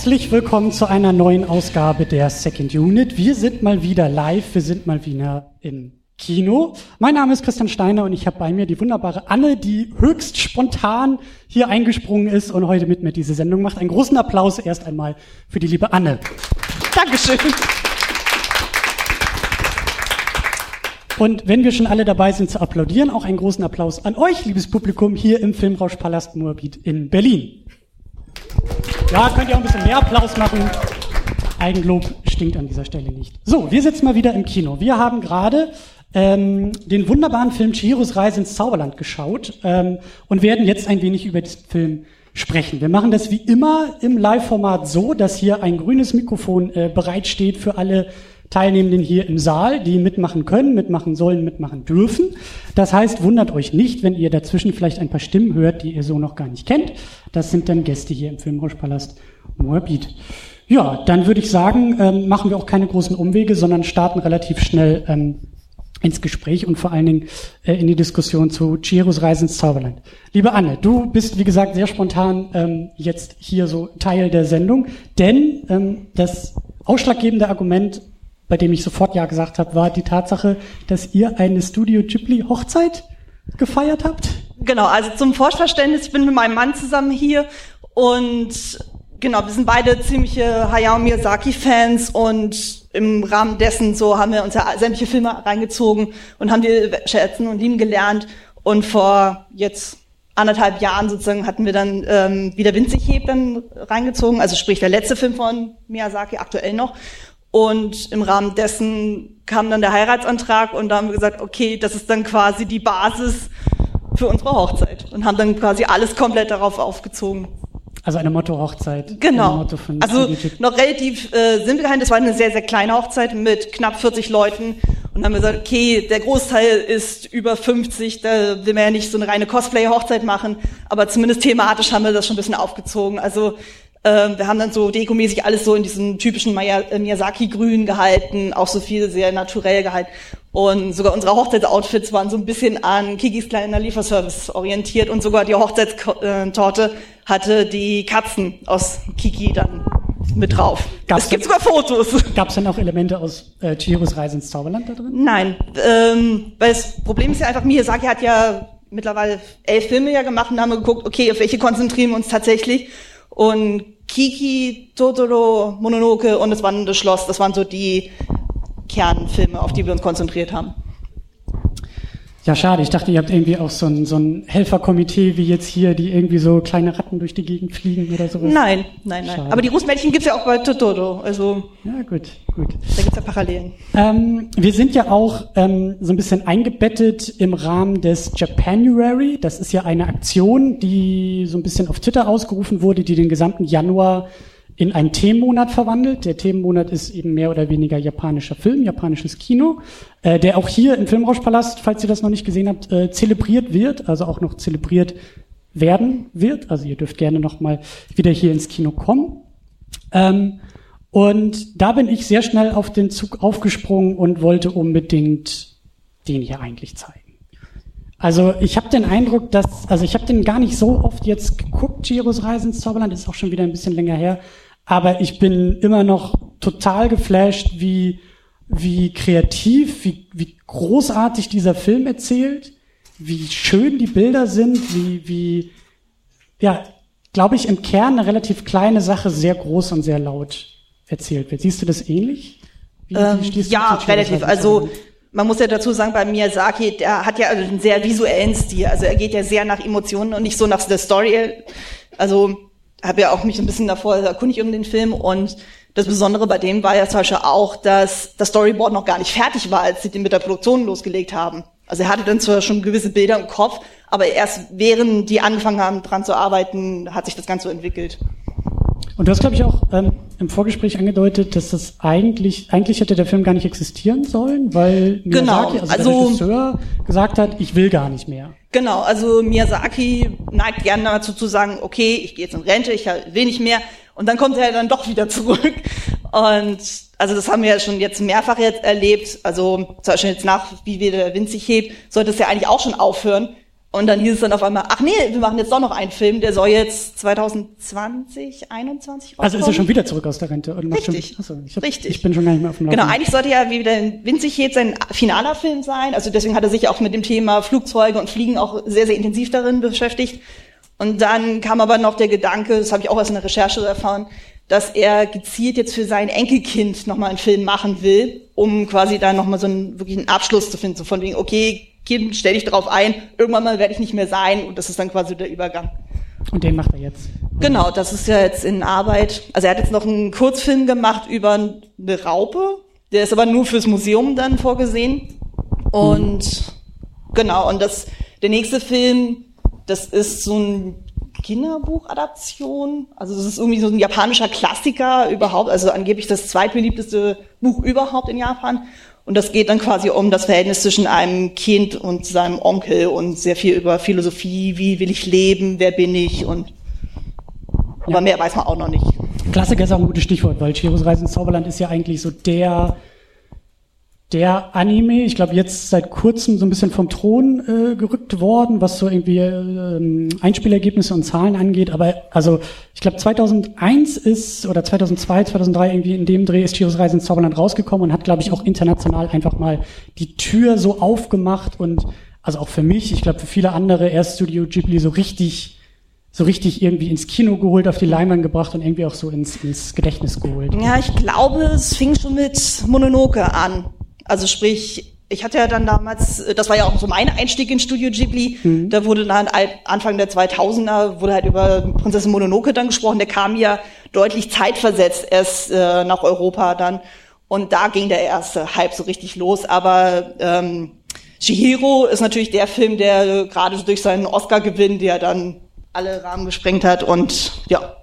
Herzlich willkommen zu einer neuen Ausgabe der Second Unit. Wir sind mal wieder live, wir sind mal wieder im Kino. Mein Name ist Christian Steiner und ich habe bei mir die wunderbare Anne, die höchst spontan hier eingesprungen ist und heute mit mir diese Sendung macht. Einen großen Applaus erst einmal für die liebe Anne. Dankeschön. Und wenn wir schon alle dabei sind zu applaudieren, auch einen großen Applaus an euch, liebes Publikum, hier im Filmrauschpalast Moabit in Berlin. Ja, könnt ihr auch ein bisschen mehr Applaus machen. Eigenlob stinkt an dieser Stelle nicht. So, wir sitzen mal wieder im Kino. Wir haben gerade ähm, den wunderbaren Film Chihiros Reise ins Zauberland geschaut ähm, und werden jetzt ein wenig über diesen Film sprechen. Wir machen das wie immer im Live-Format so, dass hier ein grünes Mikrofon äh, bereitsteht für alle Teilnehmenden hier im Saal, die mitmachen können, mitmachen sollen, mitmachen dürfen. Das heißt, wundert euch nicht, wenn ihr dazwischen vielleicht ein paar Stimmen hört, die ihr so noch gar nicht kennt. Das sind dann Gäste hier im Filmrauschpalast Moabit. Ja, dann würde ich sagen, ähm, machen wir auch keine großen Umwege, sondern starten relativ schnell ähm, ins Gespräch und vor allen Dingen äh, in die Diskussion zu Chihiros Reise ins Zauberland. Liebe Anne, du bist, wie gesagt, sehr spontan ähm, jetzt hier so Teil der Sendung, denn ähm, das ausschlaggebende Argument bei dem ich sofort Ja gesagt habe, war die Tatsache, dass ihr eine Studio Ghibli Hochzeit gefeiert habt? Genau, also zum Vorverständnis, ich bin mit meinem Mann zusammen hier und genau, wir sind beide ziemliche Hayao Miyazaki Fans und im Rahmen dessen so haben wir uns ja sämtliche Filme reingezogen und haben die schätzen und lieben gelernt und vor jetzt anderthalb Jahren sozusagen hatten wir dann ähm, wieder Winzig hebt dann reingezogen, also sprich der letzte Film von Miyazaki aktuell noch und im Rahmen dessen kam dann der Heiratsantrag und da haben wir gesagt, okay, das ist dann quasi die Basis für unsere Hochzeit und haben dann quasi alles komplett darauf aufgezogen. Also eine Motto-Hochzeit. Genau. Motto also noch relativ äh, simpel gehalten. Das war eine sehr, sehr kleine Hochzeit mit knapp 40 Leuten. Und dann haben wir gesagt, okay, der Großteil ist über 50, da will man ja nicht so eine reine Cosplay-Hochzeit machen, aber zumindest thematisch haben wir das schon ein bisschen aufgezogen. Also ähm, wir haben dann so dekomäßig alles so in diesem typischen äh, Miyazaki-Grün gehalten, auch so viel sehr naturell gehalten. Und sogar unsere Hochzeitsoutfits waren so ein bisschen an Kikis kleiner Lieferservice orientiert und sogar die Hochzeitstorte hatte die Katzen aus Kiki dann mit drauf. Gab's es gibt sogar Fotos. Gab es dann auch Elemente aus äh, Chihiros Reise ins Zauberland da drin? Nein, ähm, weil das Problem ist ja einfach, Miyazaki hat ja mittlerweile elf Filme ja gemacht und haben geguckt, okay, auf welche konzentrieren wir uns tatsächlich und Kiki, Totoro, Mononoke und das Wandernde Schloss, das waren so die Kernfilme, auf die wir uns konzentriert haben. Ja, schade. Ich dachte, ihr habt irgendwie auch so ein, so ein Helferkomitee wie jetzt hier, die irgendwie so kleine Ratten durch die Gegend fliegen oder sowas. Nein, nein, nein. Schade. Aber die Rußmädchen gibt's ja auch bei Totoro. Also ja, gut, gut. Da gibt's ja Parallelen. Ähm, wir sind ja auch ähm, so ein bisschen eingebettet im Rahmen des Japanuary. Das ist ja eine Aktion, die so ein bisschen auf Twitter ausgerufen wurde, die den gesamten Januar in einen Themenmonat verwandelt. Der Themenmonat ist eben mehr oder weniger japanischer Film, japanisches Kino, äh, der auch hier im Filmrauschpalast, falls ihr das noch nicht gesehen habt, äh, zelebriert wird, also auch noch zelebriert werden wird. Also ihr dürft gerne noch mal wieder hier ins Kino kommen. Ähm, und da bin ich sehr schnell auf den Zug aufgesprungen und wollte unbedingt den hier eigentlich zeigen. Also ich habe den Eindruck, dass, also ich habe den gar nicht so oft jetzt geguckt, Giros Reise ins Zauberland, ist auch schon wieder ein bisschen länger her, aber ich bin immer noch total geflasht, wie, wie kreativ, wie, wie großartig dieser Film erzählt, wie schön die Bilder sind, wie, wie, ja, glaube ich, im Kern eine relativ kleine Sache sehr groß und sehr laut erzählt wird. Siehst du das ähnlich? Wie, ähm, wie ja, relativ. Also, man muss ja dazu sagen, bei Miyazaki, der hat ja einen sehr visuellen Stil. Also er geht ja sehr nach Emotionen und nicht so nach der Story. Also habe ja auch mich ein bisschen davor erkundigt um den Film und das Besondere bei dem war ja zum Beispiel auch, dass das Storyboard noch gar nicht fertig war, als sie den mit der Produktion losgelegt haben. Also er hatte dann zwar schon gewisse Bilder im Kopf, aber erst während die angefangen haben, dran zu arbeiten, hat sich das Ganze entwickelt. Und du hast, glaube ich, auch ähm, im Vorgespräch angedeutet, dass das eigentlich, eigentlich hätte der Film gar nicht existieren sollen, weil genau, Miyazaki, also, also der Regisseur, gesagt hat, ich will gar nicht mehr. Genau, also Miyazaki neigt gerne dazu zu sagen, okay, ich gehe jetzt in Rente, ich will nicht mehr. Und dann kommt er dann doch wieder zurück. Und also das haben wir ja schon jetzt mehrfach jetzt erlebt. Also zum Beispiel jetzt nach, wie wir der Wind sich hebt, sollte es ja eigentlich auch schon aufhören. Und dann hieß es dann auf einmal, ach nee, wir machen jetzt doch noch einen Film, der soll jetzt 2020, 21 Also ist er schon wieder zurück aus der Rente? Und Richtig. Schon, achso, ich hab, Richtig. Ich bin schon gar nicht mehr auf dem Laufen. Genau, eigentlich sollte ja wieder Winzig jetzt sein finaler Film sein. Also deswegen hat er sich auch mit dem Thema Flugzeuge und Fliegen auch sehr, sehr intensiv darin beschäftigt. Und dann kam aber noch der Gedanke, das habe ich auch aus einer Recherche erfahren, dass er gezielt jetzt für sein Enkelkind nochmal einen Film machen will, um quasi da nochmal so einen wirklich einen Abschluss zu finden, so von wegen, okay, Kind, stell dich darauf ein, irgendwann mal werde ich nicht mehr sein und das ist dann quasi der Übergang. Und den macht er jetzt. Genau, das ist ja jetzt in Arbeit. Also er hat jetzt noch einen Kurzfilm gemacht über eine Raupe, der ist aber nur fürs Museum dann vorgesehen. Und mhm. genau, und das, der nächste Film, das ist so ein Kinderbuchadaption. Also das ist irgendwie so ein japanischer Klassiker überhaupt, also angeblich das zweitbeliebteste Buch überhaupt in Japan. Und das geht dann quasi um das Verhältnis zwischen einem Kind und seinem Onkel und sehr viel über Philosophie, wie will ich leben, wer bin ich und aber ja. mehr weiß man auch noch nicht. Klassiker ist auch ein gutes Stichwort, weil Chiros Reise ins Zauberland ist ja eigentlich so der der Anime, ich glaube jetzt seit kurzem so ein bisschen vom Thron äh, gerückt worden, was so irgendwie äh, Einspielergebnisse und Zahlen angeht. Aber also ich glaube 2001 ist oder 2002, 2003 irgendwie in dem Dreh ist Chiros Reise ins Zauberland rausgekommen und hat glaube ich auch international einfach mal die Tür so aufgemacht und also auch für mich, ich glaube für viele andere erst Studio Ghibli so richtig so richtig irgendwie ins Kino geholt, auf die Leinwand gebracht und irgendwie auch so ins, ins Gedächtnis geholt. Ja, ich glaube, es fing schon mit Mononoke an. Also sprich, ich hatte ja dann damals, das war ja auch so mein Einstieg in Studio Ghibli, mhm. da wurde dann Anfang der 2000er, wurde halt über Prinzessin Mononoke dann gesprochen, der kam ja deutlich zeitversetzt erst äh, nach Europa dann und da ging der erste Hype so richtig los, aber ähm, Chihiro ist natürlich der Film, der gerade durch seinen Oscar-Gewinn, der dann alle Rahmen gesprengt hat und ja,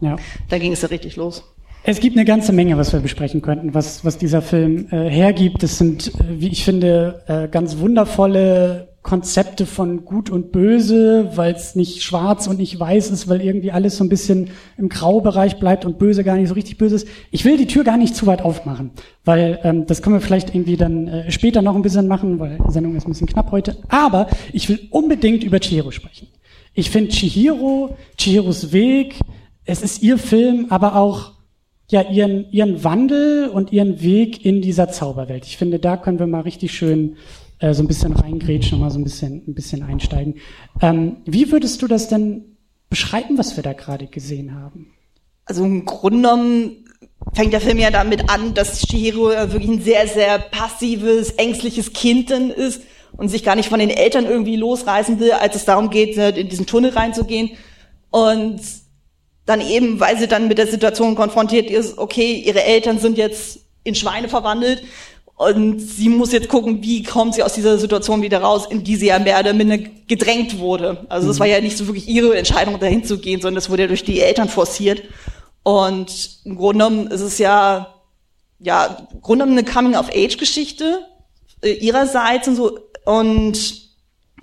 ja. da ging es ja richtig los. Es gibt eine ganze Menge, was wir besprechen könnten, was, was dieser Film äh, hergibt. Es sind, äh, wie ich finde, äh, ganz wundervolle Konzepte von Gut und Böse, weil es nicht schwarz und nicht weiß ist, weil irgendwie alles so ein bisschen im Graubereich bleibt und Böse gar nicht so richtig böse ist. Ich will die Tür gar nicht zu weit aufmachen, weil ähm, das können wir vielleicht irgendwie dann äh, später noch ein bisschen machen, weil die Sendung ist ein bisschen knapp heute. Aber ich will unbedingt über Chihiro sprechen. Ich finde Chihiro, Chihiros Weg, es ist ihr Film, aber auch ja ihren, ihren Wandel und ihren Weg in dieser Zauberwelt. Ich finde, da können wir mal richtig schön äh, so ein bisschen reingrätschen und mal so ein bisschen, ein bisschen einsteigen. Ähm, wie würdest du das denn beschreiben, was wir da gerade gesehen haben? Also im Grunde genommen fängt der Film ja damit an, dass Chihiro wirklich ein sehr, sehr passives, ängstliches Kind dann ist und sich gar nicht von den Eltern irgendwie losreißen will, als es darum geht, in diesen Tunnel reinzugehen. Und dann eben, weil sie dann mit der Situation konfrontiert ist, okay, ihre Eltern sind jetzt in Schweine verwandelt und sie muss jetzt gucken, wie kommt sie aus dieser Situation wieder raus, in die sie ja mehr oder minder gedrängt wurde. Also es mhm. war ja nicht so wirklich ihre Entscheidung, dahin zu gehen, sondern es wurde ja durch die Eltern forciert. Und im Grunde genommen ist es ja, ja, im Grunde genommen eine Coming-of-Age-Geschichte äh, ihrerseits und so, und,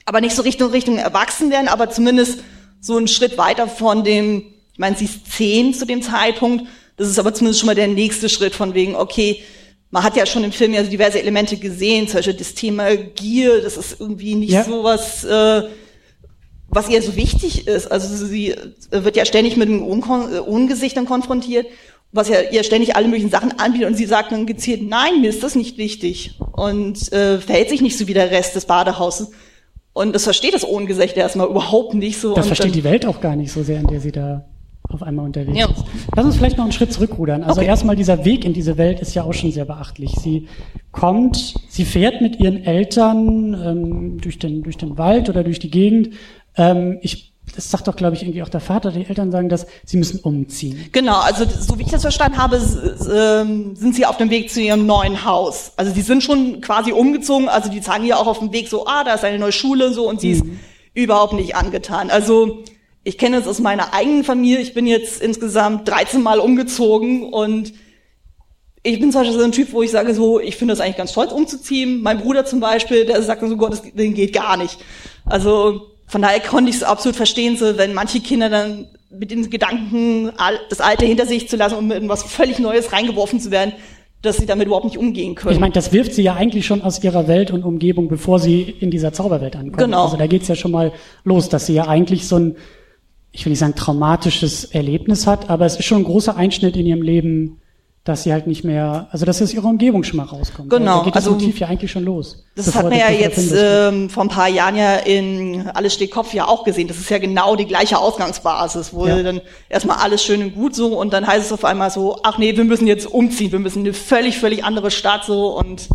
aber nicht so Richtung, Richtung Erwachsenwerden, aber zumindest so einen Schritt weiter von dem, ich meine, sie ist zehn zu dem Zeitpunkt. Das ist aber zumindest schon mal der nächste Schritt von wegen, okay, man hat ja schon im Film ja diverse Elemente gesehen, zum Beispiel das Thema Gier, das ist irgendwie nicht ja. so was, äh, was ihr so wichtig ist. Also sie wird ja ständig mit einem Ungesicht dann konfrontiert, was ja ihr ständig alle möglichen Sachen anbietet und sie sagt dann gezielt, nein, mir ist das nicht wichtig und äh, verhält sich nicht so wie der Rest des Badehauses. Und das versteht das Ohngesicht erstmal überhaupt nicht so. Das versteht die Welt auch gar nicht so sehr, in der sie da auf einmal unterwegs ja. ist. Lass uns vielleicht noch einen Schritt zurückrudern. Also okay. erstmal dieser Weg in diese Welt ist ja auch schon sehr beachtlich. Sie kommt, sie fährt mit ihren Eltern ähm, durch, den, durch den Wald oder durch die Gegend. Ähm, ich das sagt doch, glaube ich, irgendwie auch der Vater, die Eltern sagen das, sie müssen umziehen. Genau, also so wie ich das verstanden habe, ähm, sind sie auf dem Weg zu ihrem neuen Haus. Also sie sind schon quasi umgezogen, also die sagen ja auch auf dem Weg so, ah, da ist eine neue Schule und so und sie mhm. ist überhaupt nicht angetan. Also ich kenne es aus meiner eigenen Familie. Ich bin jetzt insgesamt 13 Mal umgezogen und ich bin zum Beispiel so ein Typ, wo ich sage so, ich finde das eigentlich ganz toll, umzuziehen. Mein Bruder zum Beispiel, der sagt so, Gott, das geht gar nicht. Also von daher konnte ich es absolut verstehen, so wenn manche Kinder dann mit den Gedanken, das Alte hinter sich zu lassen und mit etwas völlig Neues reingeworfen zu werden, dass sie damit überhaupt nicht umgehen können. Ich meine, das wirft sie ja eigentlich schon aus ihrer Welt und Umgebung, bevor sie in dieser Zauberwelt ankommen. Genau. Also da geht's ja schon mal los, dass sie ja eigentlich so ein, ich will nicht sagen traumatisches Erlebnis hat, aber es ist schon ein großer Einschnitt in ihrem Leben, dass sie halt nicht mehr, also dass sie aus ihrer Umgebung schon mal rauskommt. Genau. Da geht das also, Motiv ja eigentlich schon los. Das hat man ja jetzt ähm, vor ein paar Jahren ja in Alles steht Kopf ja auch gesehen. Das ist ja genau die gleiche Ausgangsbasis, wo ja. dann erstmal alles schön und gut so und dann heißt es auf einmal so, ach nee, wir müssen jetzt umziehen, wir müssen eine völlig, völlig andere Stadt so und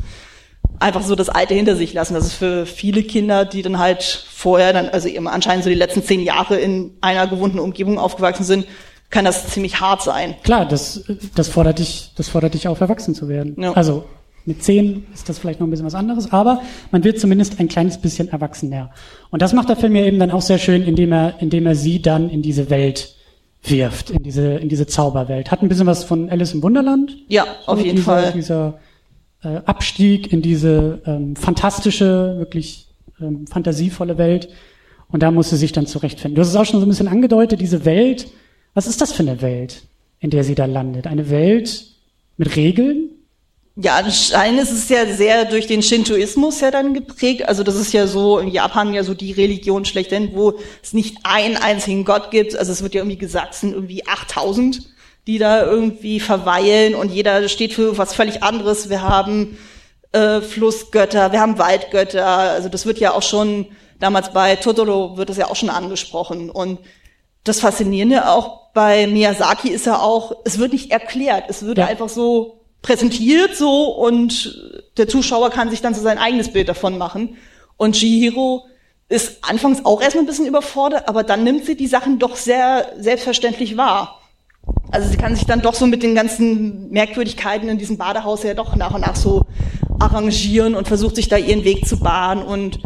einfach so das Alte hinter sich lassen. Das ist für viele Kinder, die dann halt vorher dann, also eben anscheinend so die letzten zehn Jahre in einer gewohnten Umgebung aufgewachsen sind, kann das ziemlich hart sein. Klar, das, das fordert dich, das fordert dich auf, erwachsen zu werden. Ja. Also mit zehn ist das vielleicht noch ein bisschen was anderes, aber man wird zumindest ein kleines bisschen erwachsener. Und das macht der Film ja eben dann auch sehr schön, indem er, indem er sie dann in diese Welt wirft, in diese, in diese Zauberwelt. Hat ein bisschen was von Alice im Wunderland. Ja, auf jeden dieser, Fall. Dieser äh, Abstieg in diese ähm, fantastische, wirklich ähm, fantasievolle Welt. Und da muss sie sich dann zurechtfinden. Du hast es auch schon so ein bisschen angedeutet, diese Welt, was ist das für eine Welt, in der sie da landet? Eine Welt mit Regeln? Ja, anscheinend ist es ja sehr durch den Shintoismus ja dann geprägt. Also das ist ja so in Japan ja so die Religion schlechthin, wo es nicht einen einzigen Gott gibt. Also es wird ja irgendwie gesagt, es sind irgendwie 8000, die da irgendwie verweilen und jeder steht für was völlig anderes. Wir haben äh, Flussgötter, wir haben Waldgötter. Also das wird ja auch schon damals bei Totoro wird das ja auch schon angesprochen und das Faszinierende auch bei Miyazaki ist ja auch, es wird nicht erklärt, es wird ja. einfach so präsentiert so und der Zuschauer kann sich dann so sein eigenes Bild davon machen. Und Chihiro ist anfangs auch erstmal ein bisschen überfordert, aber dann nimmt sie die Sachen doch sehr selbstverständlich wahr. Also sie kann sich dann doch so mit den ganzen Merkwürdigkeiten in diesem Badehaus ja doch nach und nach so arrangieren und versucht sich da ihren Weg zu bahnen und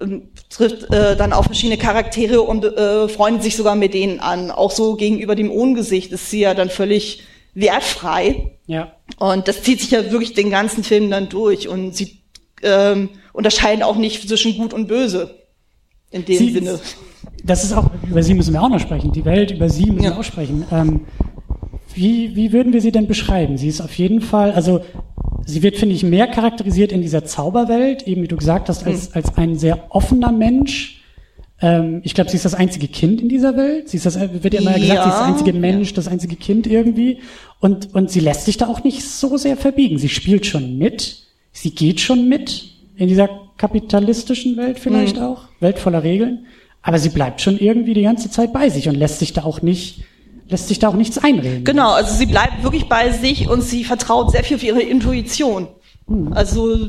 ähm, trifft äh, dann auch verschiedene Charaktere und äh, freundet sich sogar mit denen an. Auch so gegenüber dem Ohngesicht ist sie ja dann völlig wertfrei. Ja. Und das zieht sich ja wirklich den ganzen Film dann durch und sie ähm, unterscheiden auch nicht zwischen gut und böse in dem sie, Sinne. Das ist auch, über sie müssen wir auch noch sprechen. Die Welt, über sie müssen ja. wir auch sprechen. Ähm, wie, wie würden wir sie denn beschreiben? Sie ist auf jeden Fall, also sie wird, finde ich, mehr charakterisiert in dieser Zauberwelt, eben wie du gesagt hast, als, mhm. als ein sehr offener Mensch. Ähm, ich glaube, sie ist das einzige Kind in dieser Welt. Sie ist das, wird ja immer gesagt, ja. sie ist das einzige Mensch, ja. das einzige Kind irgendwie. Und, und sie lässt sich da auch nicht so sehr verbiegen. Sie spielt schon mit. Sie geht schon mit in dieser kapitalistischen Welt vielleicht mhm. auch. Welt voller Regeln. Aber sie bleibt schon irgendwie die ganze Zeit bei sich und lässt sich da auch nicht lässt sich da auch nichts einreden. Genau, also sie bleibt wirklich bei sich und sie vertraut sehr viel auf ihre Intuition. Hm. Also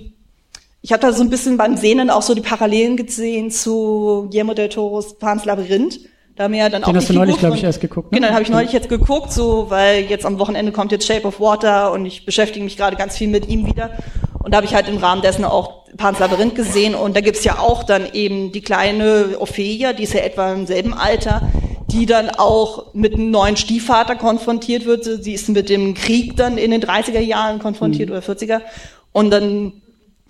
ich habe da so ein bisschen beim Sehnen auch so die Parallelen gesehen zu Guillermo del Toros Pans Labyrinth. Da haben wir ja dann Den auch hast du neulich, glaube ich, erst geguckt. Ne? Genau, habe ich neulich jetzt geguckt, so weil jetzt am Wochenende kommt jetzt Shape of Water und ich beschäftige mich gerade ganz viel mit ihm wieder. Und da habe ich halt im Rahmen dessen auch Pans Labyrinth gesehen und da gibt's ja auch dann eben die kleine Ophelia, die ist ja etwa im selben Alter, die dann auch mit einem neuen Stiefvater konfrontiert wird. Sie ist mit dem Krieg dann in den 30er Jahren konfrontiert mhm. oder 40er. Und dann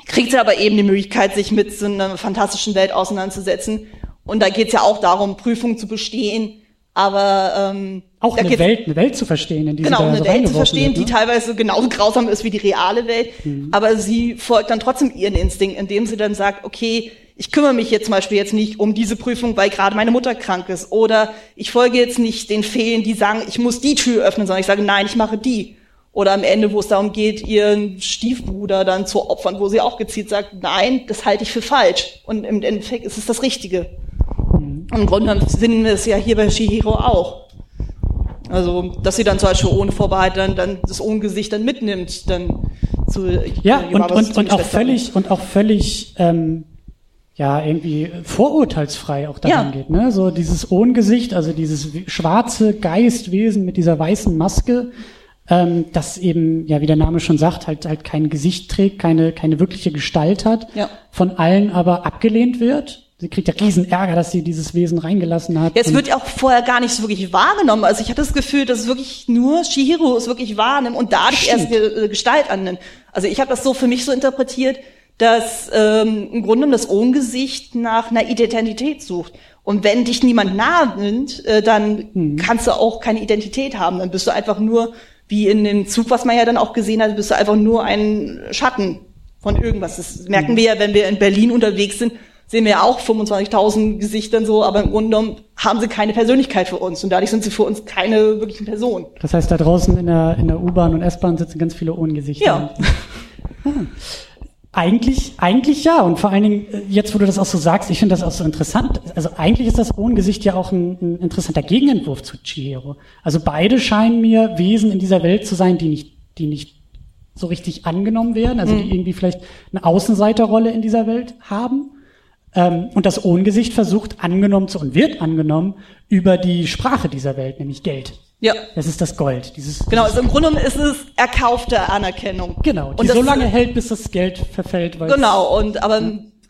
kriegt sie aber eben die Möglichkeit, sich mit so einer fantastischen Welt auseinanderzusetzen. Und da geht es ja auch darum, Prüfungen zu bestehen. Aber ähm, auch eine Welt, eine Welt zu verstehen, in die genau eine so Welt zu verstehen, wird, ne? die teilweise genauso grausam ist wie die reale Welt. Mhm. Aber sie folgt dann trotzdem ihren Instinkt, indem sie dann sagt: Okay, ich kümmere mich jetzt zum Beispiel jetzt nicht um diese Prüfung, weil gerade meine Mutter krank ist. Oder ich folge jetzt nicht den Feen, die sagen, ich muss die Tür öffnen, sondern ich sage, nein, ich mache die. Oder am Ende, wo es darum geht, ihren Stiefbruder dann zu opfern, wo sie auch gezielt sagt, nein, das halte ich für falsch. Und im Endeffekt ist es das Richtige. Im Grunde finden wir es ja hier bei Shihiro auch. Also, dass sie dann zum Beispiel ohne Vorbehalt dann, dann das Ungesicht dann mitnimmt, dann zu Ja, und, und, und auch völlig, und auch völlig ähm, ja irgendwie vorurteilsfrei auch daran ja. geht. Ne? So dieses Ohngesicht, also dieses schwarze Geistwesen mit dieser weißen Maske, ähm, das eben, ja, wie der Name schon sagt, halt halt kein Gesicht trägt, keine, keine wirkliche Gestalt hat, ja. von allen aber abgelehnt wird. Sie kriegt ja riesen Ärger, dass sie dieses Wesen reingelassen hat. Jetzt wird ja auch vorher gar nicht so wirklich wahrgenommen. Also ich hatte das Gefühl, dass es wirklich nur Shihiro es wirklich wahrnimmt und dadurch Stimmt. erst eine Gestalt annimmt. Also ich habe das so für mich so interpretiert, dass ähm, im Grunde das Ohngesicht nach einer Identität sucht. Und wenn dich niemand nahe nimmt, äh, dann hm. kannst du auch keine Identität haben. Dann bist du einfach nur wie in dem Zug, was man ja dann auch gesehen hat, bist du einfach nur ein Schatten von irgendwas. Das merken wir ja, wenn wir in Berlin unterwegs sind, sehen wir ja auch 25.000 Gesichtern so, aber im Grunde genommen haben sie keine Persönlichkeit für uns und dadurch sind sie für uns keine wirklichen Personen. Das heißt, da draußen in der, in der U-Bahn und S-Bahn sitzen ganz viele ohne Gesichter. Ja. Hm. Eigentlich, eigentlich ja. Und vor allen Dingen, äh, jetzt wo du das auch so sagst, ich finde das auch so interessant. Also eigentlich ist das Ohrengesicht ja auch ein, ein interessanter Gegenentwurf zu Chihiro. Also beide scheinen mir Wesen in dieser Welt zu sein, die nicht, die nicht so richtig angenommen werden, also die Mhm. irgendwie vielleicht eine Außenseiterrolle in dieser Welt haben. Ähm, und das Ohngesicht versucht angenommen zu und wird angenommen über die Sprache dieser Welt, nämlich Geld. Ja. Das ist das Gold. Dieses, Genau, also im Grunde genommen ist es erkaufte Anerkennung. Genau, die Und so lange hält, bis das Geld verfällt. Genau, und aber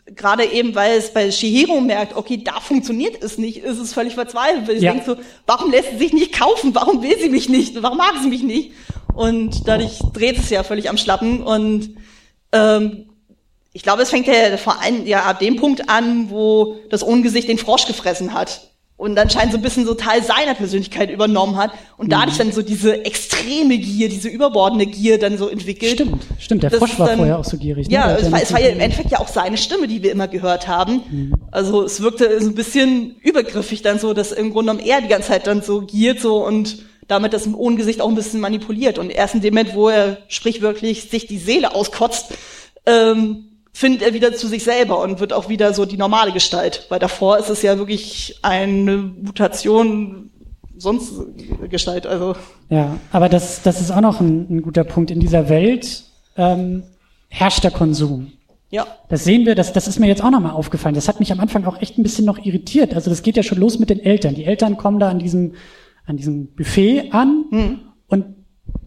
gerade eben, weil es bei Shihiro merkt, okay, da funktioniert es nicht, ist es völlig verzweifelt. Weil ich Ja. denke so, warum lässt sie sich nicht kaufen? Warum will sie mich nicht? Warum mag sie mich nicht? Und dadurch dreht es ja völlig am Schlappen. Und ähm, ich glaube, es fängt ja vor allem ja ab dem Punkt an, wo das Ungesicht den Frosch gefressen hat. Und anscheinend so ein bisschen so Teil seiner Persönlichkeit übernommen hat und dadurch dann so diese extreme Gier, diese überbordene Gier dann so entwickelt. Stimmt, stimmt. Der Frosch war dann- vorher auch so gierig. ne? Ja, es war, es war ja im Endeffekt ja auch seine Stimme, die wir immer gehört haben. Mhm. Also es wirkte so ein bisschen übergriffig dann so, dass im Grunde genommen er die ganze Zeit dann so giert so und damit das Ohngesicht auch ein bisschen manipuliert. Und erst in dem Moment, wo er sprichwörtlich sich die Seele auskotzt, ähm, findet er wieder zu sich selber und wird auch wieder so die normale Gestalt. Weil davor ist es ja wirklich eine Mutation sonst Gestalt. Also Ja, aber das, das ist auch noch ein, ein guter Punkt. In dieser Welt ähm, herrscht der Konsum. ja. Das sehen wir, das, das ist mir jetzt auch nochmal aufgefallen. Das hat mich am Anfang auch echt ein bisschen noch irritiert. Also das geht ja schon los mit den Eltern. Die Eltern kommen da an diesem, an diesem Buffet an Hm. und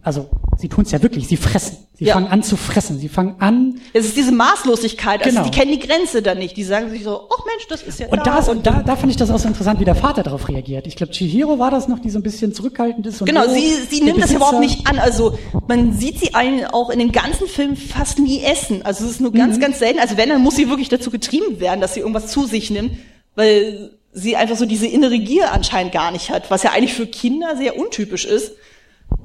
also sie tun es ja wirklich, sie fressen. Sie Ja. fangen an zu fressen. Sie fangen an, Es ist diese Maßlosigkeit, also Genau. die kennen die Grenze dann nicht. Die sagen sich so, ach Mensch, das ist ja Und da, ist, und da, da fand ich das auch so interessant, wie der Vater darauf reagiert. Ich glaube, Chihiro war das noch, die so ein bisschen zurückhaltend ist. Und Genau, oh, sie, sie nimmt das Besitzer- überhaupt nicht an. Also man sieht sie einen auch in dem ganzen Film fast nie essen. Also es ist nur Mhm. ganz, ganz selten. Also wenn, dann muss sie wirklich dazu getrieben werden, dass sie irgendwas zu sich nimmt, weil sie einfach so diese innere Gier anscheinend gar nicht hat, was ja eigentlich für Kinder sehr untypisch ist.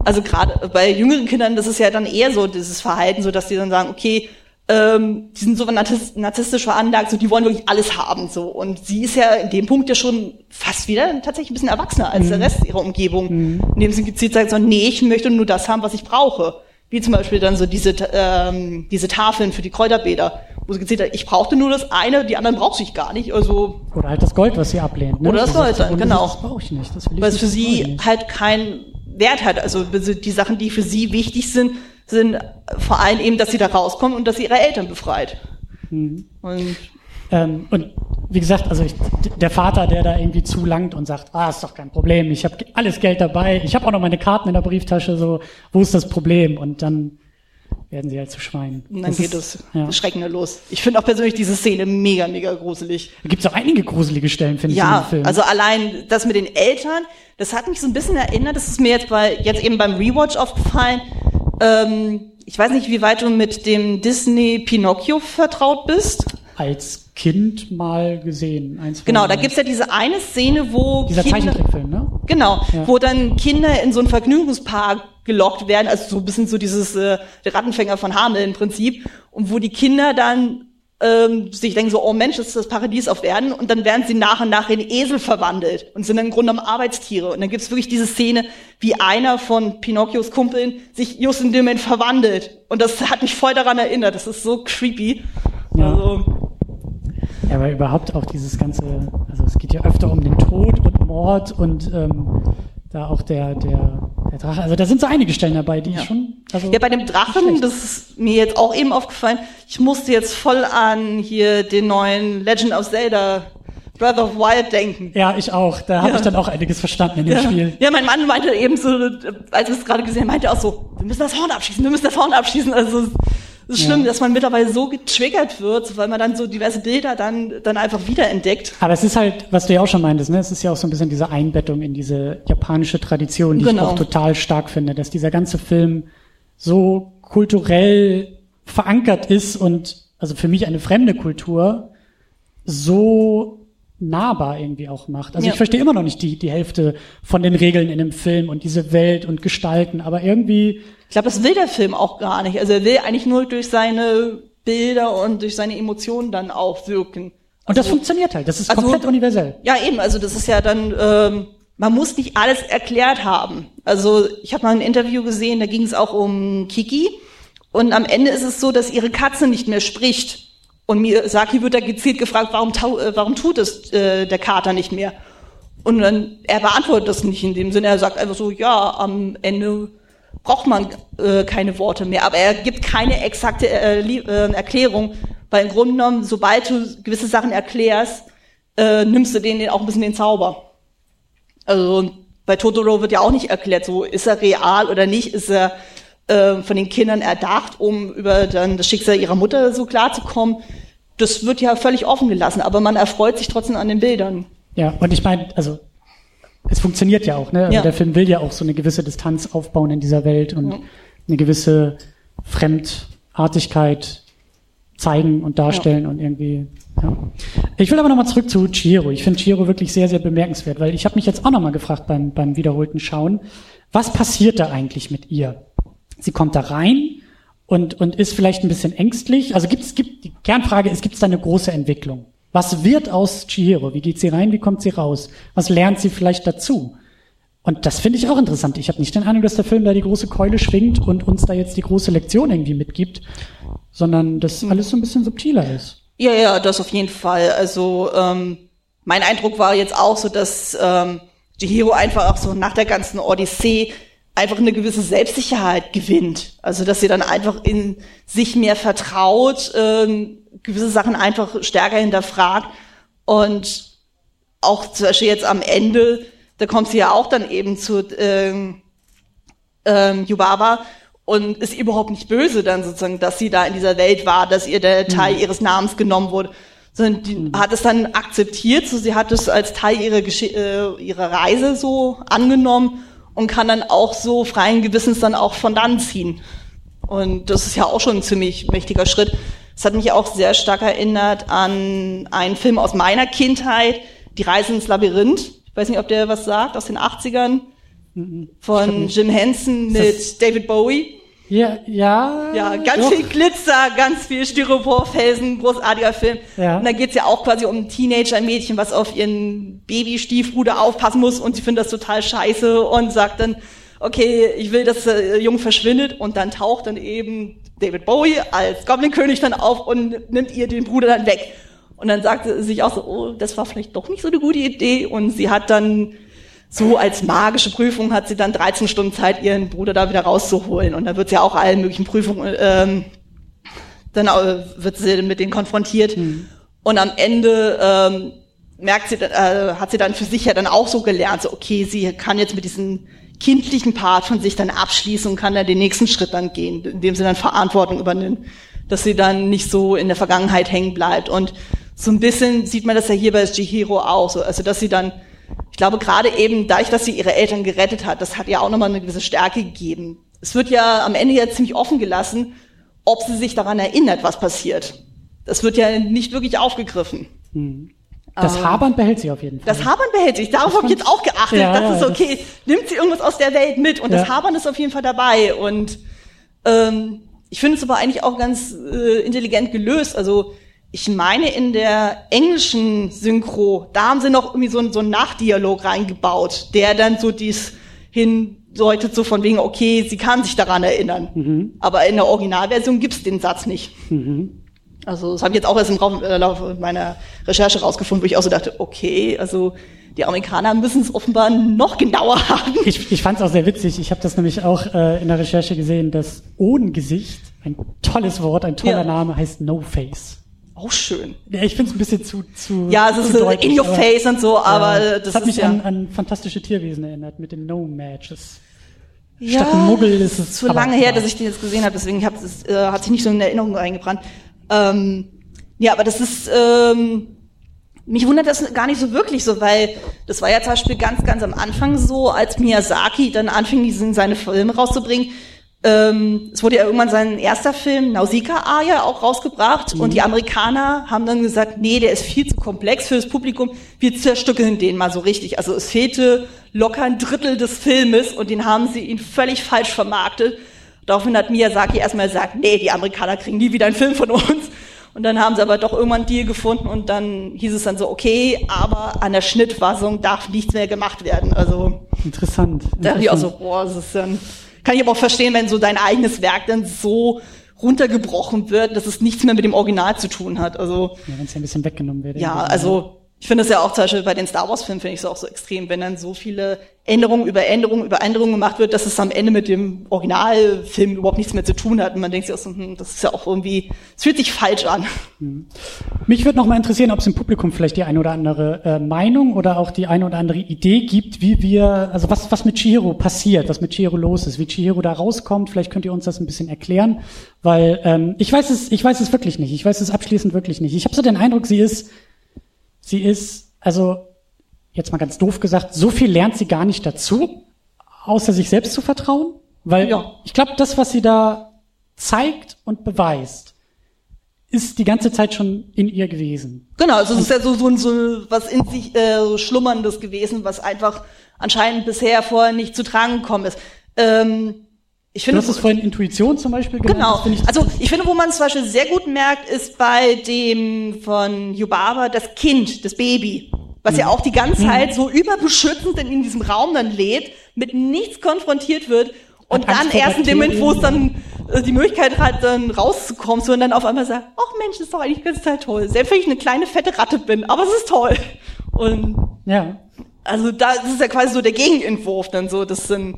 Also gerade bei jüngeren Kindern, das ist ja dann eher so dieses Verhalten, so dass die dann sagen, okay, ähm, die sind so narzis- narzisstisch veranlagt, so die wollen wirklich alles haben, so. Und sie ist ja in dem Punkt ja schon fast wieder tatsächlich ein bisschen erwachsener als der Rest ihrer Umgebung. Indem sie gezielt sagt, so, nee, ich möchte nur das haben, was ich brauche. Wie zum Beispiel dann so diese, ähm, diese Tafeln für die Kräuterbäder, wo sie gezielt hat, ich brauchte nur das eine, die anderen brauchte ich gar nicht. Also, Oder halt das Gold, was sie ablehnt. Ne? Oder das sagt Gold, genau. Das brauche ich nicht. Das will ich weil es nicht, für sie halt keinen Wert hat. Also die Sachen, die für sie wichtig sind, sind vor allem eben, dass sie da rauskommen und dass sie ihre Eltern befreit. Mhm. Und Ähm, und wie gesagt, also ich, der Vater, der da irgendwie zulangt und sagt, ah, ist doch kein Problem, ich habe alles Geld dabei, ich habe auch noch meine Karten in der Brieftasche, so, wo ist das Problem? Und dann werden sie halt zu Schweinen. dann Das geht es Ja. Schreckende los. Ich finde auch persönlich diese Szene mega, mega gruselig. Da gibt's auch einige gruselige Stellen, finde ich, in Ja, dem Film. also allein das mit den Eltern, das hat mich so ein bisschen erinnert, das ist mir jetzt bei, jetzt eben beim Rewatch aufgefallen. Ähm, ich weiß nicht, wie weit du mit dem Disney Pinocchio vertraut bist. als Kind mal gesehen. Ein, zwei Genau, da gibt's ja diese eine Szene, wo Dieser Kinder, Zeichentrickfilm, ne? Genau, Ja. wo dann Kinder in so einen Vergnügungspark gelockt werden, also so ein bisschen so dieses äh, Rattenfänger von Hameln im Prinzip, und wo die Kinder dann ähm, sich denken so, oh Mensch, das ist das Paradies auf Erden, und dann werden sie nach und nach in Esel verwandelt und sind dann im Grunde genommen Arbeitstiere. Und dann gibt's wirklich diese Szene, wie einer von Pinocchios Kumpeln sich just in dem Moment verwandelt. Und das hat mich voll daran erinnert, das ist so creepy. Ja. Also, Ja, aber überhaupt auch dieses ganze, also es geht ja öfter um den Tod und Mord und ähm, da auch der, der, der Drache. Also da sind so einige Stellen dabei, die Ja. ich schon. Also Ja, bei dem Drachen, das ist mir jetzt auch eben aufgefallen, ich musste jetzt voll an hier den neuen Legend of Zelda Breath of Wild denken. Ja, ich auch. Da habe Ja. ich dann auch einiges verstanden in dem Ja. Spiel. ja, mein Mann meinte eben so, als wir es gerade gesehen haben, meinte er auch so, wir müssen das Horn abschießen, wir müssen das Horn abschießen. Also es ist schlimm, Ja. dass man mittlerweile so getriggert wird, weil man dann so diverse Bilder dann, dann einfach wiederentdeckt. Aber es ist halt, was du ja auch schon meintest, ne? Es ist ja auch so ein bisschen diese Einbettung in diese japanische Tradition, die Genau. ich auch total stark finde, dass dieser ganze Film so kulturell verankert ist und also für mich eine fremde Kultur so nahbar irgendwie auch macht. Also ja. ich verstehe immer noch nicht die, die Hälfte von den Regeln in dem Film und diese Welt und Gestalten, aber irgendwie. Ich glaube, das will der Film auch gar nicht. Also er will eigentlich nur durch seine Bilder und durch seine Emotionen dann auch wirken. Und das also, funktioniert halt, das ist also, komplett universell. Ja, eben, also das ist ja dann, ähm, man muss nicht alles erklärt haben. Also ich habe mal ein Interview gesehen, da ging es auch um Kiki. Und am Ende ist es so, dass ihre Katze nicht mehr spricht. Und Miyazaki wird da gezielt gefragt, warum, äh, warum tut es äh, der Kater nicht mehr? Und dann, er beantwortet das nicht in dem Sinne, er sagt einfach so, ja, am Ende braucht man äh, keine Worte mehr. Aber er gibt keine exakte äh, äh, Erklärung, weil im Grunde genommen, sobald du gewisse Sachen erklärst, äh, nimmst du denen auch ein bisschen den Zauber. Also bei Totoro wird ja auch nicht erklärt, so ist er real oder nicht, ist er äh, von den Kindern erdacht, um über dann das Schicksal ihrer Mutter so klarzukommen. Das wird ja völlig offen gelassen, aber man erfreut sich trotzdem an den Bildern. Ja, und ich meine, also es funktioniert ja auch, ne? Also ja. Der Film will ja auch so eine gewisse Distanz aufbauen in dieser Welt und ja. eine gewisse Fremdartigkeit zeigen und darstellen ja. und irgendwie. Ja. Ich will aber nochmal zurück zu Chiro. Ich finde Chiro wirklich sehr, sehr bemerkenswert, weil ich habe mich jetzt auch nochmal gefragt beim, beim wiederholten Schauen, was passiert da eigentlich mit ihr? Sie kommt da rein und, und ist vielleicht ein bisschen ängstlich. Also gibt es, gibt, die Kernfrage ist, gibt es da eine große Entwicklung? Was wird aus Chihiro? Wie geht sie rein? Wie kommt sie raus? Was lernt sie vielleicht dazu? Und das finde ich auch interessant. Ich habe nicht den Eindruck, dass der Film da die große Keule schwingt und uns da jetzt die große Lektion irgendwie mitgibt, sondern dass alles so ein bisschen subtiler ist. Ja, ja, das auf jeden Fall. Also ähm, mein Eindruck war jetzt auch so, dass ähm, Chihiro einfach auch so nach der ganzen Odyssee einfach eine gewisse Selbstsicherheit gewinnt. Also dass sie dann einfach in sich mehr vertraut, ähm, gewisse Sachen einfach stärker hinterfragt und auch zum Beispiel jetzt am Ende, da kommt sie ja auch dann eben zu ähm, ähm, Yubaba und ist überhaupt nicht böse dann sozusagen, dass sie da in dieser Welt war, dass ihr der Teil mhm. ihres Namens genommen wurde, sondern die mhm. hat es dann akzeptiert, so sie hat es als Teil ihrer, Gesch äh, ihrer Reise so angenommen und kann dann auch so freien Gewissens dann auch von dann ziehen. Und das ist ja auch schon ein ziemlich mächtiger Schritt. Es hat mich auch sehr stark erinnert an einen Film aus meiner Kindheit, Die Reise ins Labyrinth. Ich weiß nicht, ob der was sagt, aus den 80ern. Mhm. Von Jim Henson mit David Bowie. Ja, ja. Ja, ganz doch. viel Glitzer, ganz viel Styroporfelsen, großartiger Film. Ja. Und da geht's ja auch quasi um ein Teenager-Mädchen, was auf ihren Babystiefbruder aufpassen muss und sie findet das total scheiße und sagt dann, okay, ich will, dass der Junge verschwindet und dann taucht dann eben David Bowie als Goblin-König dann auf und nimmt ihr den Bruder dann weg. Und dann sagt sie sich auch so, oh, das war vielleicht doch nicht so eine gute Idee und sie hat dann so als magische Prüfung hat sie dann 13 Stunden Zeit, ihren Bruder da wieder rauszuholen. Und da wird sie auch allen möglichen Prüfungen, ähm, dann wird sie mit denen konfrontiert. Mhm. Und am Ende ähm, merkt sie, äh, hat sie dann für sich ja dann auch so gelernt, so okay, sie kann jetzt mit diesem kindlichen Part von sich dann abschließen und kann dann den nächsten Schritt dann gehen, indem sie dann Verantwortung übernimmt, dass sie dann nicht so in der Vergangenheit hängen bleibt. Und so ein bisschen sieht man das ja hier bei Chihiro auch, so, also dass sie dann ich glaube gerade eben dadurch, dass sie ihre Eltern gerettet hat, das hat ja auch nochmal eine gewisse Stärke gegeben. Es wird ja am Ende ja ziemlich offen gelassen, ob sie sich daran erinnert, was passiert. Das wird ja nicht wirklich aufgegriffen. Hm. Das ähm, Habern behält sich auf jeden Fall. Das Habern behält sich. Darauf habe ich jetzt auch geachtet. Ja, das ist okay. Das nimmt sie irgendwas aus der Welt mit und ja. das Habern ist auf jeden Fall dabei. Und ähm, ich finde es aber eigentlich auch ganz äh, intelligent gelöst. Also ich meine, in der englischen Synchro, da haben sie noch irgendwie so, einen, so einen Nachdialog reingebaut, der dann so dies hindeutet, so von wegen, okay, sie kann sich daran erinnern. Mhm. Aber in der Originalversion gibt's den Satz nicht. Mhm. Also das habe ich jetzt auch erst im äh, Laufe meiner Recherche rausgefunden, wo ich auch so dachte, okay, also die Amerikaner müssen es offenbar noch genauer haben. Ich, ich fand es auch sehr witzig. Ich habe das nämlich auch äh, in der Recherche gesehen, dass Ohngesicht, ein tolles Wort, ein toller ja. Name, heißt No Face auch schön. Ja, ich finde es ein bisschen zu zu Ja, es ist deutlich, in your face und so, aber ja, das, das hat mich ja an, an fantastische Tierwesen erinnert mit den No Matches. Ja, Statt ein Muggel ist es zu lange her, dass ich den jetzt gesehen habe, deswegen hab, es, äh, hat sich nicht so in Erinnerung eingebrannt. Ähm, ja, aber das ist ähm, mich wundert das gar nicht so wirklich so, weil das war ja zum Beispiel ganz, ganz am Anfang so, als Miyazaki dann anfing, diesen, seine Filme rauszubringen, ähm, es wurde ja irgendwann sein erster Film, Nausicaa-Aja, auch rausgebracht. Mhm. Und die Amerikaner haben dann gesagt, nee, der ist viel zu komplex für das Publikum. Wir zerstückeln den mal so richtig. Also es fehlte locker ein Drittel des Filmes und den haben sie ihn völlig falsch vermarktet. Daraufhin hat Miyazaki erstmal gesagt, nee, die Amerikaner kriegen nie wieder einen Film von uns. Und dann haben sie aber doch irgendwann einen Deal gefunden und dann hieß es dann so, okay, aber an der Schnittfassung darf nichts mehr gemacht werden. Also interessant. Da dachte ich auch so, boah, das ist dann kann ich aber auch verstehen, wenn so dein eigenes Werk dann so runtergebrochen wird, dass es nichts mehr mit dem Original zu tun hat. Also ja, wenn es ja ein bisschen weggenommen wird. Ja, also ich finde das ja auch zum Beispiel bei den Star Wars Filmen finde ich es auch so extrem, wenn dann so viele Änderungen über Änderungen über Änderungen gemacht wird, dass es am Ende mit dem Originalfilm überhaupt nichts mehr zu tun hat. Und man denkt sich auch so, hm, das ist ja auch irgendwie, es fühlt sich falsch an. Hm. Mich würde noch mal interessieren, ob es im Publikum vielleicht die eine oder andere äh, Meinung oder auch die eine oder andere Idee gibt, wie wir, also was, was mit Chihiro passiert, was mit Chihiro los ist, wie Chihiro da rauskommt. Vielleicht könnt ihr uns das ein bisschen erklären, weil ähm, ich weiß es, ich weiß es wirklich nicht. Ich weiß es abschließend wirklich nicht. Ich habe so den Eindruck, sie ist Sie ist, also jetzt mal ganz doof gesagt, so viel lernt sie gar nicht dazu, außer sich selbst zu vertrauen. Weil ja. ich glaube, das, was sie da zeigt und beweist, ist die ganze Zeit schon in ihr gewesen. Genau, also es ist ja so, so, so was in sich äh, so schlummerndes gewesen, was einfach anscheinend bisher vorher nicht zu tragen gekommen ist. Ähm, ich finde, du hast es vorhin Intuition zum Beispiel genannt. Genau. Ich also ich finde, wo man es zum Beispiel sehr gut merkt, ist bei dem von Yubaba das Kind, das Baby, was mhm. ja auch die ganze Zeit mhm. so überbeschützend in diesem Raum dann lädt, mit nichts konfrontiert wird und dann erst in dem Moment, wo es dann äh, die Möglichkeit hat, dann rauszukommen, so und dann auf einmal sagt, ach Mensch, das ist doch eigentlich ganz toll. Selbst wenn ich eine kleine fette Ratte bin, aber es ist toll. Und ja. Also da das ist ja quasi so der Gegenentwurf dann so, das sind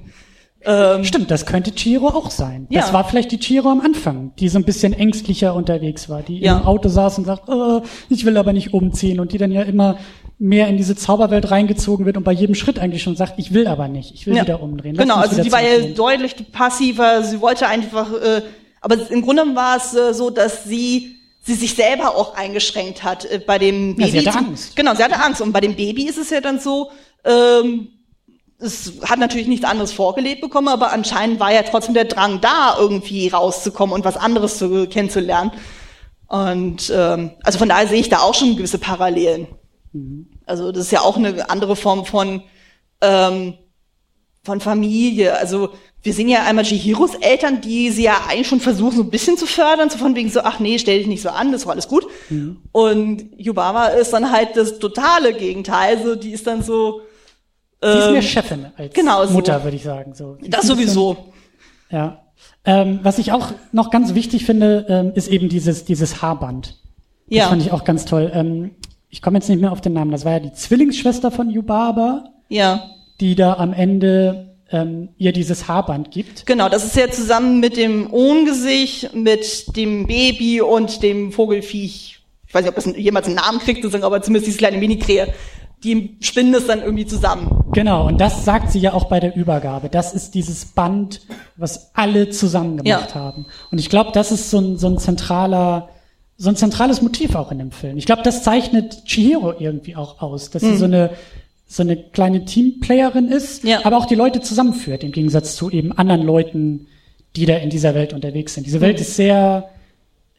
ähm, Stimmt, das könnte Chiro auch sein. Ja. Das war vielleicht die Chiro am Anfang, die so ein bisschen ängstlicher unterwegs war, die ja. im Auto saß und sagt, oh, ich will aber nicht umziehen und die dann ja immer mehr in diese Zauberwelt reingezogen wird und bei jedem Schritt eigentlich schon sagt, ich will aber nicht, ich will ja. wieder umdrehen. Lass genau, also die war ja deutlich passiver, sie wollte einfach, äh, aber im Grunde war es äh, so, dass sie sie sich selber auch eingeschränkt hat äh, bei dem Baby. Ja, sie hatte Angst. Genau, sie hatte Angst. Und bei dem Baby ist es ja dann so, ähm, es hat natürlich nichts anderes vorgelebt bekommen, aber anscheinend war ja trotzdem der Drang da, irgendwie rauszukommen und was anderes zu, kennenzulernen. Und ähm, also von daher sehe ich da auch schon gewisse Parallelen. Mhm. Also das ist ja auch eine andere Form von ähm, von Familie. Also wir sehen ja einmal Chihiros Eltern, die sie ja eigentlich schon versuchen, so ein bisschen zu fördern, so von wegen so, ach nee, stell dich nicht so an, das war alles gut. Mhm. Und Yubaba ist dann halt das totale Gegenteil. So, die ist dann so, Sie ist mehr ähm, Chefin als genau Mutter, so. würde ich sagen. So. Das sowieso. Ja. Ähm, was ich auch noch ganz wichtig finde, ähm, ist eben dieses, dieses Haarband. Das ja. fand ich auch ganz toll. Ähm, ich komme jetzt nicht mehr auf den Namen. Das war ja die Zwillingsschwester von Yubaba. Ja. Die da am Ende ähm, ihr dieses Haarband gibt. Genau, das ist ja zusammen mit dem Ohngesicht, mit dem Baby und dem Vogelfiech. Ich weiß nicht, ob das jemals einen Namen kriegt, aber zumindest dieses kleine Mini-Krähe die spinnen es dann irgendwie zusammen. Genau, und das sagt sie ja auch bei der Übergabe. Das ist dieses Band, was alle zusammen gemacht ja. haben. Und ich glaube, das ist so ein, so ein zentraler, so ein zentrales Motiv auch in dem Film. Ich glaube, das zeichnet Chihiro irgendwie auch aus, dass mhm. sie so eine, so eine kleine Teamplayerin ist, ja. aber auch die Leute zusammenführt, im Gegensatz zu eben anderen Leuten, die da in dieser Welt unterwegs sind. Diese Welt mhm. ist sehr,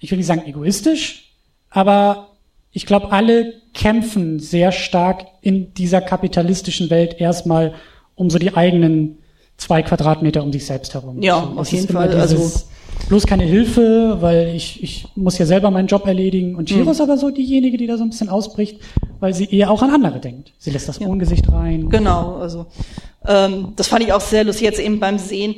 ich will nicht sagen egoistisch, aber ich glaube, alle kämpfen sehr stark in dieser kapitalistischen Welt erstmal um so die eigenen zwei Quadratmeter um sich selbst herum. Ja, so, auf jeden Fall. Also bloß keine Hilfe, weil ich, ich muss ja selber meinen Job erledigen. Und Chiro mhm. ist aber so diejenige, die da so ein bisschen ausbricht, weil sie eher auch an andere denkt. Sie lässt das ja. Ungesicht rein. Genau, also ähm, das fand ich auch sehr lustig jetzt eben beim Sehen.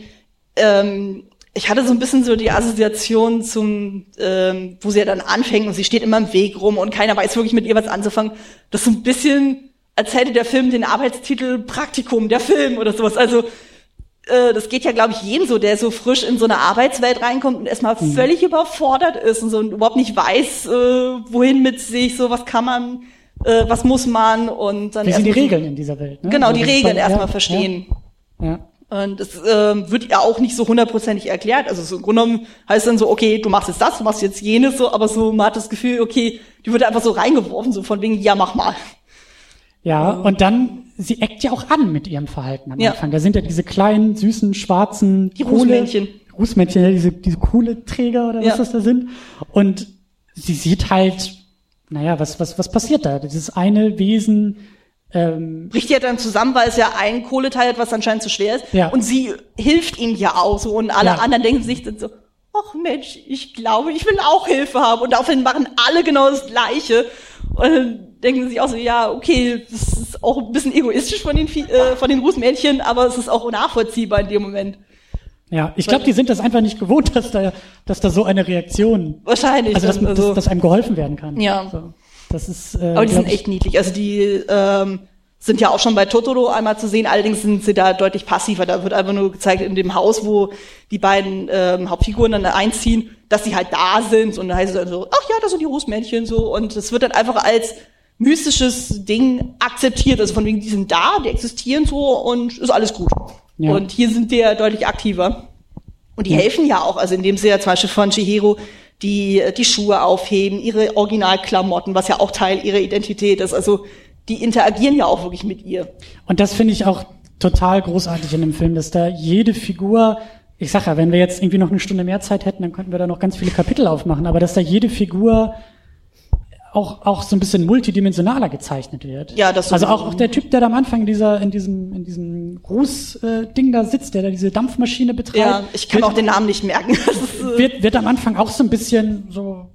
Ähm, ich hatte so ein bisschen so die Assoziation zum, ähm, wo sie ja dann anfängt und sie steht immer im Weg rum und keiner weiß wirklich mit ihr was anzufangen. Das ist so ein bisschen, als hätte der Film den Arbeitstitel Praktikum, der Film oder sowas. Also äh, das geht ja, glaube ich, jedem so, der so frisch in so eine Arbeitswelt reinkommt und erstmal mhm. völlig überfordert ist und so und überhaupt nicht weiß, äh, wohin mit sich, so was kann man, äh, was muss man und dann. Wie sind die Regeln in dieser Welt? Ne? Genau, also die Regeln erstmal ja, verstehen. ja. ja. Und das ähm, wird ja auch nicht so hundertprozentig erklärt. Also so im Grunde genommen heißt dann so, okay, du machst jetzt das, du machst jetzt jenes, so, aber so man hat das Gefühl, okay, die wird einfach so reingeworfen, so von wegen, ja, mach mal. Ja, und dann, sie eckt ja auch an mit ihrem Verhalten am ja. Anfang. Da sind ja diese kleinen, süßen, schwarzen die Rußmännchen. Rußmännchen, ja, diese, diese coole Träger oder was Ja. das da sind. Und sie sieht halt, naja, was, was, was passiert da? Dieses eine Wesen, ähm, bricht ja dann zusammen, weil es ja ein Kohleteil hat, was anscheinend zu schwer ist. Ja. Und sie hilft ihm ja auch so. Und alle Ja. anderen denken sich dann so, ach Mensch, ich glaube, ich will auch Hilfe haben. Und daraufhin machen alle genau das Gleiche. Und dann denken sie sich auch so, ja, okay, das ist auch ein bisschen egoistisch von den, äh, von den Rußmädchen, aber es ist auch nachvollziehbar in dem Moment. ja, ich glaube, die sind das einfach nicht gewohnt, dass da, dass da so eine Reaktion, Wahrscheinlich. also dass, dann, dass, dass einem geholfen werden kann. Ja. So. Das ist, äh, Aber die sind echt niedlich. Also die ähm, sind ja auch schon bei Totoro einmal zu sehen, allerdings sind sie da deutlich passiver. Da wird einfach nur gezeigt in dem Haus, wo die beiden ähm, Hauptfiguren dann einziehen, dass sie halt da sind und dann heißt es dann so, ach ja, das sind die Rußmännchen so und es wird dann einfach als mystisches Ding akzeptiert. Also von wegen, die sind da, die existieren so und ist alles gut. Ja. Und hier sind die ja deutlich aktiver. Und die helfen ja auch, also indem sie ja zum Beispiel von Chihiro die, die Schuhe aufheben, ihre Originalklamotten, was ja auch Teil ihrer Identität ist. Also die interagieren ja auch wirklich mit ihr. Und das finde ich auch total großartig in dem Film, dass da jede Figur, ich sag ja, wenn wir jetzt irgendwie noch eine Stunde mehr Zeit hätten, dann könnten wir da noch ganz viele Kapitel aufmachen, aber dass da jede Figur auch, auch so ein bisschen multidimensionaler gezeichnet wird. Ja, das Also auch, auch der Typ, der da am Anfang in dieser, in diesem, in diesem Gruß-Ding da sitzt, der da diese Dampfmaschine betreibt. Ja, ich kann wird, auch den Namen nicht merken. Äh, wird, wird am Anfang auch so ein bisschen so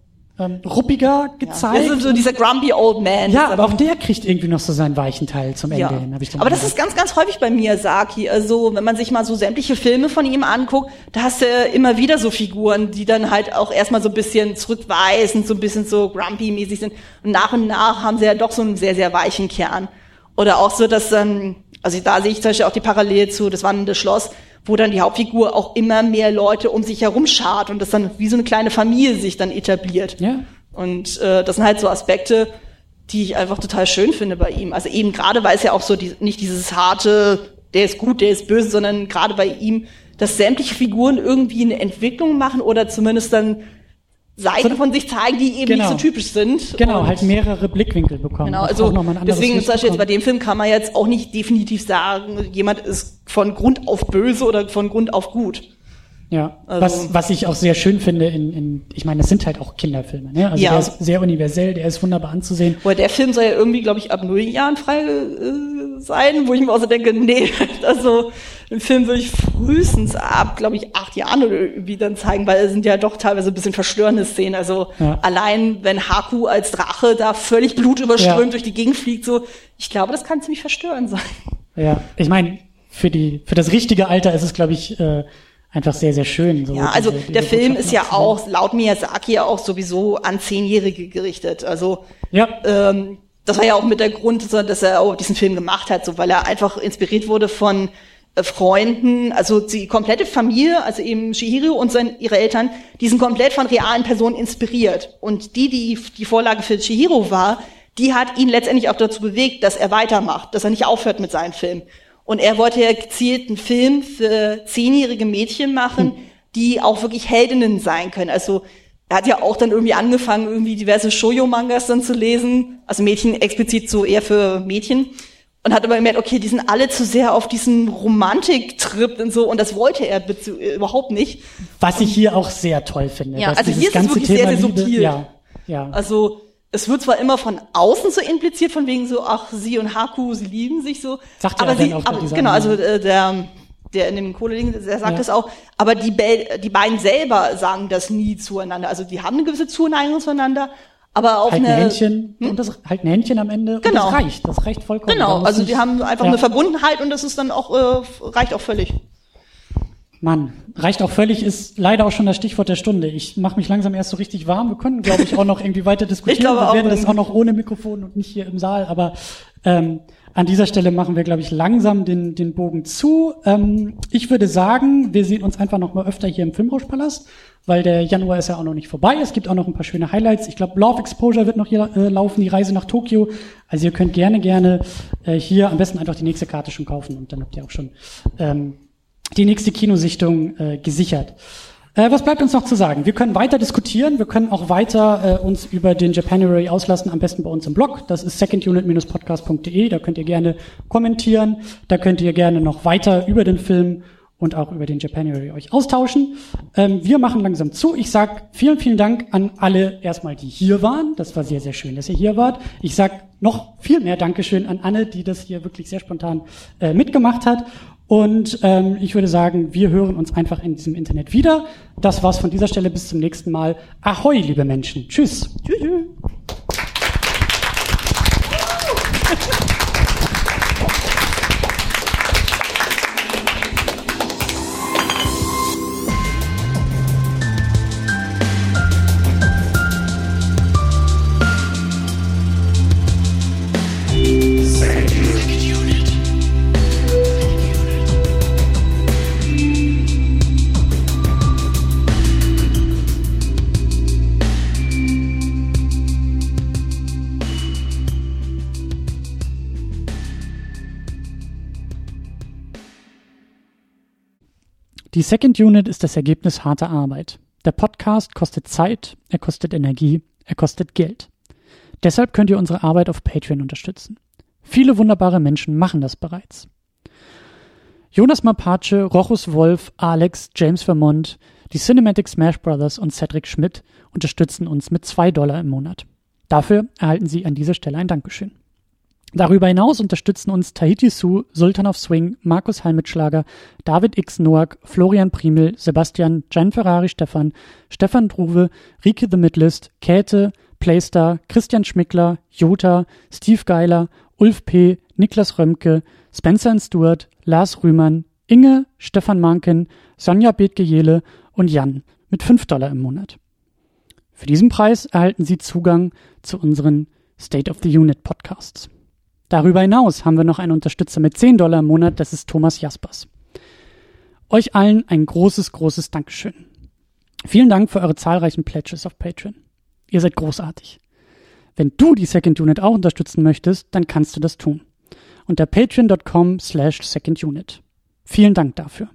ähm, ruppiger ja. gezeigt. Ist so dieser grumpy old man. ja, aber auch der kriegt irgendwie noch so seinen weichen Teil zum Ende Ja. hin, hab ich Aber das gedacht. ist ganz, ganz häufig bei Miyazaki. Also, wenn man sich mal so sämtliche Filme von ihm anguckt, da hast du immer wieder so Figuren, die dann halt auch erstmal so ein bisschen zurückweisend, so ein bisschen so grumpy-mäßig sind. Und nach und nach haben sie ja doch so einen sehr, sehr weichen Kern. Oder auch so, dass dann, also da sehe ich zum Beispiel auch die Parallele zu Das wandelnde Schloss, wo dann die Hauptfigur auch immer mehr Leute um sich herum schart und das dann wie so eine kleine Familie sich dann etabliert. Ja. Und äh, das sind halt so Aspekte, die ich einfach total schön finde bei ihm. Also eben gerade, weil es ja auch so die, nicht dieses harte, der ist gut, der ist böse, sondern gerade bei ihm, dass sämtliche Figuren irgendwie eine Entwicklung machen oder zumindest dann Seiten von sich zeigen, die eben Genau. nicht so typisch sind. Genau, halt mehrere Blickwinkel bekommen. Genau, also deswegen Licht zum Beispiel jetzt bei dem Film kann man jetzt auch nicht definitiv sagen, jemand ist von Grund auf böse oder von Grund auf gut. Ja, Also- was, was ich auch sehr schön finde in, in ich meine, das sind halt auch Kinderfilme, ne? Also Ja. der ist sehr universell, der ist wunderbar anzusehen. Wobei der Film soll ja irgendwie, glaube ich, ab null Jahren frei äh, sein, wo ich mir auch so denke, nee, also den Film würde ich frühestens ab, glaube ich, acht Jahren oder irgendwie dann zeigen, weil es sind ja doch teilweise ein bisschen verstörende Szenen. Also Ja. allein, wenn Haku als Drache da völlig blutüberströmt Ja. durch die Gegend fliegt, so, ich glaube, das kann ziemlich verstörend sein. Ja, ich meine, für die für das richtige Alter ist es, glaube ich, äh, einfach sehr, sehr schön. So Ja, also diese- diese der Film ist ja auch laut Miyazaki ja auch sowieso an Zehnjährige gerichtet. Also Ja, ähm, das war ja auch mit der Grund, dass er auch diesen Film gemacht hat, so weil er einfach inspiriert wurde von äh, Freunden, also die komplette Familie, also eben Shihiro und sein, ihre Eltern, die sind komplett von realen Personen inspiriert. Und die, die die Vorlage für Shihiro war, die hat ihn letztendlich auch dazu bewegt, dass er weitermacht, dass er nicht aufhört mit seinen Filmen. Und er wollte ja gezielt einen Film für zehnjährige Mädchen machen, die auch wirklich Heldinnen sein können. Also er hat ja auch dann irgendwie angefangen, irgendwie diverse Shoujo-Mangas dann zu lesen, also Mädchen explizit so eher für Mädchen. Und hat aber gemerkt, okay, die sind alle zu sehr auf diesen Romantik-Trip und so, und das wollte er überhaupt nicht. was ich hier auch sehr toll finde. Ja, also hier ist es wirklich sehr, Thema sehr Liebe, subtil. Ja, ja. Also es wird zwar immer von außen so impliziert, von wegen so, ach, sie und Haku, sie lieben sich so. Sagt aber auch dann sie, auch aber, genau, also äh, der, der in dem Kohle-Ding, der sagt Ja. das auch, aber die, Bel die beiden selber sagen das nie zueinander. Also die haben eine gewisse Zuneigung zueinander, aber auf halt ein eine, Händchen und das halt ein Händchen am Ende Genau. und das reicht. Das reicht vollkommen. Genau, also nicht- die haben einfach ja. eine Verbundenheit und das ist dann auch, äh, reicht auch völlig. Mann, reicht auch völlig, ist leider auch schon das Stichwort der Stunde. Ich mache mich langsam erst so richtig warm. Wir können, glaube ich, auch noch irgendwie weiter diskutieren. glaube Wir auch werden das irgendwie. auch noch ohne Mikrofon und nicht hier im Saal. Aber ähm, an dieser Stelle machen wir, glaube ich, langsam den, den Bogen zu. Ähm, ich würde sagen, wir sehen uns einfach noch mal öfter hier im Filmrauschpalast, weil der Januar ist ja auch noch nicht vorbei. Es gibt auch noch ein paar schöne Highlights. Ich glaube, Love Exposure wird noch hier äh, laufen, die Reise nach Tokio. Also ihr könnt gerne, gerne äh, hier am besten einfach die nächste Karte schon kaufen und dann habt ihr auch schon ähm, die nächste Kinosichtung äh, gesichert. Äh, was bleibt uns noch zu sagen? Wir können weiter diskutieren, wir können auch weiter äh, uns über den Japanuary auslassen, am besten bei uns im Blog. Das ist secondunit-podcast.de, da könnt ihr gerne kommentieren, da könnt ihr gerne noch weiter über den Film und auch über den Japanuary euch austauschen. Ähm, wir machen langsam zu. Ich sag vielen, vielen Dank an alle erstmal, die hier waren. Das war sehr, sehr schön, dass ihr hier wart. Ich sag noch viel mehr Dankeschön an Anne, die das hier wirklich sehr spontan äh, mitgemacht hat. Und ähm, ich würde sagen, wir hören uns einfach in diesem Internet wieder. Das war's von dieser Stelle. Bis zum nächsten Mal. Ahoi, liebe Menschen. Tschüss. Tschüss. Die Second Unit ist das Ergebnis harter Arbeit. Der Podcast kostet Zeit, er kostet Energie, er kostet Geld. Deshalb könnt ihr unsere Arbeit auf Patreon unterstützen. Viele wunderbare Menschen machen das bereits. Jonas Mapace, Rochus Wolf, Alex, James Vermont, die Cinematic Smash Brothers und Cedric Schmidt unterstützen uns mit zwei Dollar im Monat. Dafür erhalten Sie an dieser Stelle ein Dankeschön. Darüber hinaus unterstützen uns Tahiti Su, Sultan of Swing, Markus Halmitschlager, David X. Noack, Florian Primel, Sebastian, Gian Ferrari Stefan, Stefan Druwe, Rike The Midlist, Käthe, Playstar, Christian Schmickler, Jota, Steve Geiler, Ulf P., Niklas Römke, Spencer Stewart, Lars Rühmann, Inge, Stefan Manken, Sonja Bethgejele und Jan mit 5 Dollar im Monat. Für diesen Preis erhalten Sie Zugang zu unseren State of the Unit Podcasts. Darüber hinaus haben wir noch einen Unterstützer mit 10 Dollar im Monat, das ist Thomas Jaspers. Euch allen ein großes, großes Dankeschön. Vielen Dank für eure zahlreichen Pledges auf Patreon. Ihr seid großartig. Wenn du die Second Unit auch unterstützen möchtest, dann kannst du das tun. Unter patreon.com slash secondunit. Vielen Dank dafür.